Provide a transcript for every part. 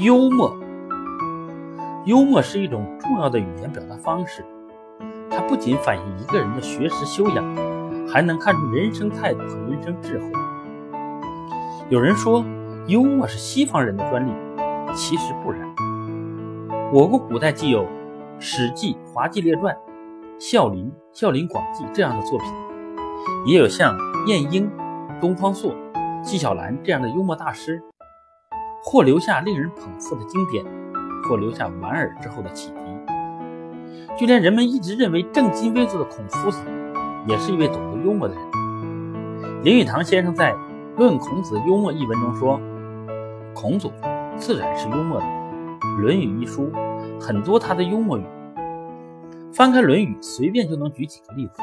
幽默，幽默是一种重要的语言表达方式。它不仅反映一个人的学识修养，还能看出人生态度和人生智慧。有人说，幽默是西方人的专利，其实不然。我国古代既有《史记·滑稽列传》《孝林·孝林广记》这样的作品，也有像晏婴、东方朔、纪晓岚这样的幽默大师。或留下令人捧腹的经典，或留下莞尔之后的启迪。就连人们一直认为正襟危坐的孔夫子，也是一位懂得幽默的人。林语堂先生在《论孔子幽默》一文中说：“孔祖自然是幽默的，《论语》一书很多他的幽默语。翻开《论语》，随便就能举几个例子。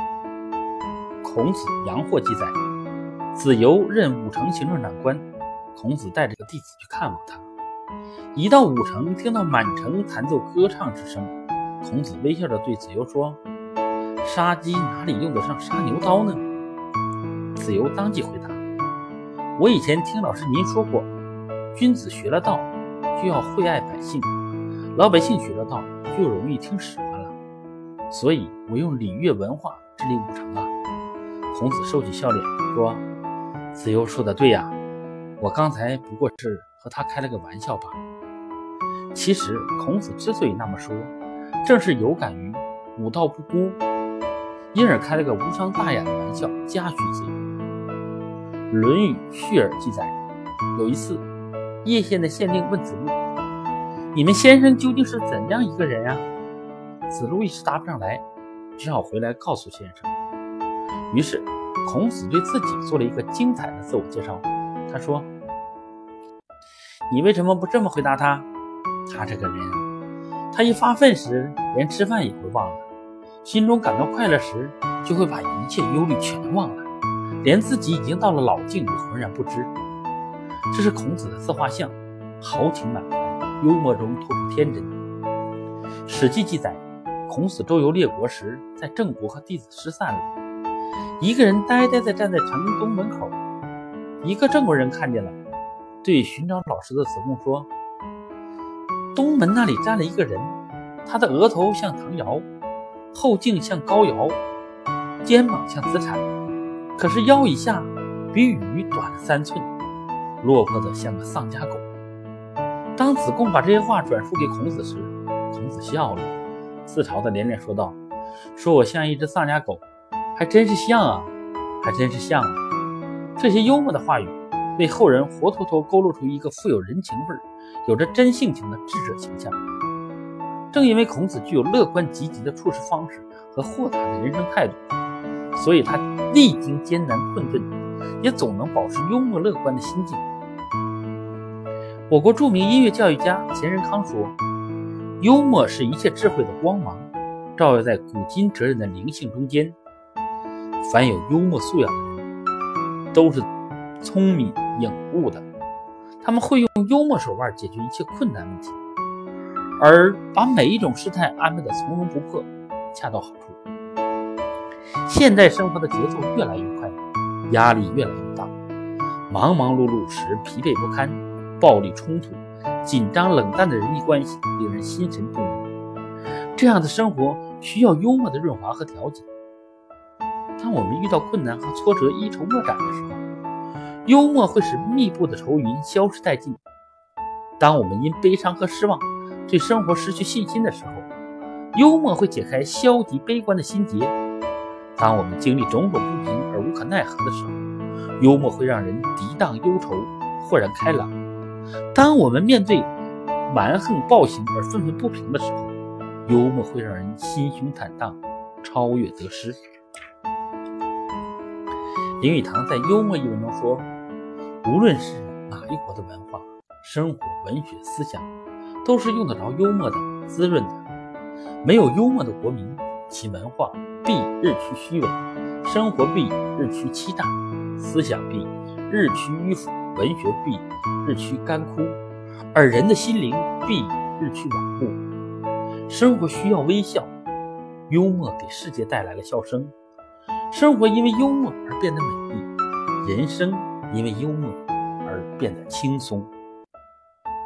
孔子杨货记载，子游任武城行政长官。”孔子带着个弟子去看望他，一到武城，听到满城弹奏歌唱之声，孔子微笑着对子游说：“杀鸡哪里用得上杀牛刀呢？”子游当即回答：“我以前听老师您说过，君子学了道，就要惠爱百姓；老百姓学了道，就容易听使唤了。所以我用礼乐文化治理武城啊。”孔子收起笑脸说：“子游说的对呀。”我刚才不过是和他开了个玩笑罢了。其实孔子之所以那么说，正是有感于武道不孤，因而开了个无伤大雅的玩笑，嘉许子游。《论语·序耳》记载，有一次，叶县的县令问子路：“你们先生究竟是怎样一个人呀？”子路一时答不上来，只好回来告诉先生。于是，孔子对自己做了一个精彩的自我介绍。他说：“你为什么不这么回答他？他这个人，他一发奋时，连吃饭也会忘了；心中感到快乐时，就会把一切忧虑全忘了，连自己已经到了老境也浑然不知。这是孔子的自画像，豪情满怀，幽默中透出天真。《史记》记载，孔子周游列国时，在郑国和弟子失散了，一个人呆呆地站在城东门口。”一个郑国人看见了，对寻找老师的子贡说：“东门那里站了一个人，他的额头像唐尧，后颈像高尧，肩膀像子产，可是腰以下比羽短了三寸，落魄的像个丧家狗。”当子贡把这些话转述给孔子时，孔子笑了，自嘲的连连说道：“说我像一只丧家狗，还真是像啊，还真是像。”啊。这些幽默的话语，为后人活脱脱勾勒出一个富有人情味儿、有着真性情的智者形象。正因为孔子具有乐观积极的处事方式和豁达的人生态度，所以他历经艰难困顿，也总能保持幽默乐观的心境。我国著名音乐教育家钱仁康说：“幽默是一切智慧的光芒，照耀在古今哲人的灵性中间。凡有幽默素养的人。”都是聪明颖悟的，他们会用幽默手腕解决一切困难问题，而把每一种事态安排的从容不迫，恰到好处。现代生活的节奏越来越快，压力越来越大，忙忙碌碌时疲惫不堪，暴力冲突、紧张冷淡的人际关系令人心神不宁。这样的生活需要幽默的润滑和调节。当我们遇到困难和挫折一筹莫展的时候，幽默会使密布的愁云消失殆尽；当我们因悲伤和失望对生活失去信心的时候，幽默会解开消极悲观的心结；当我们经历种种不平而无可奈何的时候，幽默会让人涤荡忧愁，豁然开朗；当我们面对蛮横暴行而愤愤不平的时候，幽默会让人心胸坦荡，超越得失。林语堂在《幽默》一文中说：“无论是哪一国的文化、生活、文学、思想，都是用得着幽默的、滋润的。没有幽默的国民，其文化必日趋虚伪，生活必日趋欺诈，思想必日趋迂腐，文学必日趋干枯，而人的心灵必日趋顽固。生活需要微笑，幽默给世界带来了笑声。”生活因为幽默而变得美丽，人生因为幽默而变得轻松。